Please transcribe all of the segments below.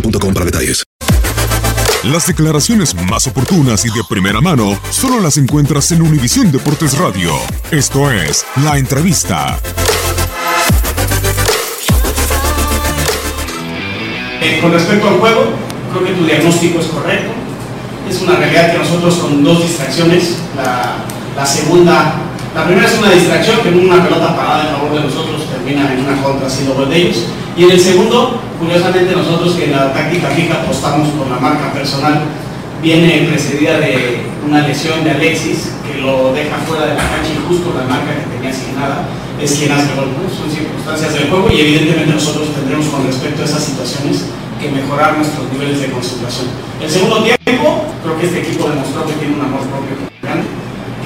boostmobile.com para detalles. Las declaraciones más oportunas y de primera mano solo las encuentras en Univisión Deportes Radio. Esto es La Entrevista. Eh, con respecto al juego, creo que tu diagnóstico es correcto. Es una realidad que nosotros con dos distracciones, la, la segunda, la primera es una distracción que en una pelota parada en favor de nosotros termina en una contra siendo gol de ellos. Y en el segundo, curiosamente nosotros que en la táctica fija apostamos por la marca personal, viene precedida de una lesión de Alexis que lo deja fuera de la cancha y justo la marca que tenía asignada es quien hace el gol. Son circunstancias del juego y evidentemente nosotros tendremos con respecto a esas situaciones que mejorar nuestros niveles de concentración. El segundo tiempo, creo que este equipo demostró que tiene un amor propio grande,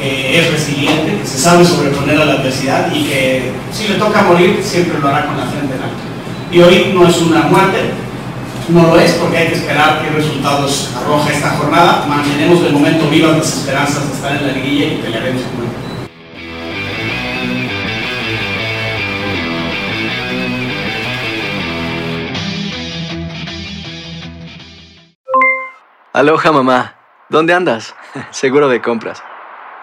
que es resiliente, que se sabe sobreponer a la adversidad y que si le toca morir siempre lo hará con la frente en alto. Y hoy no es una muerte, no lo es porque hay que esperar qué resultados arroja esta jornada. Mantenemos de momento vivas las esperanzas de estar en la liguilla y pelearemos con él. Aloha mamá, ¿dónde andas? Seguro de compras.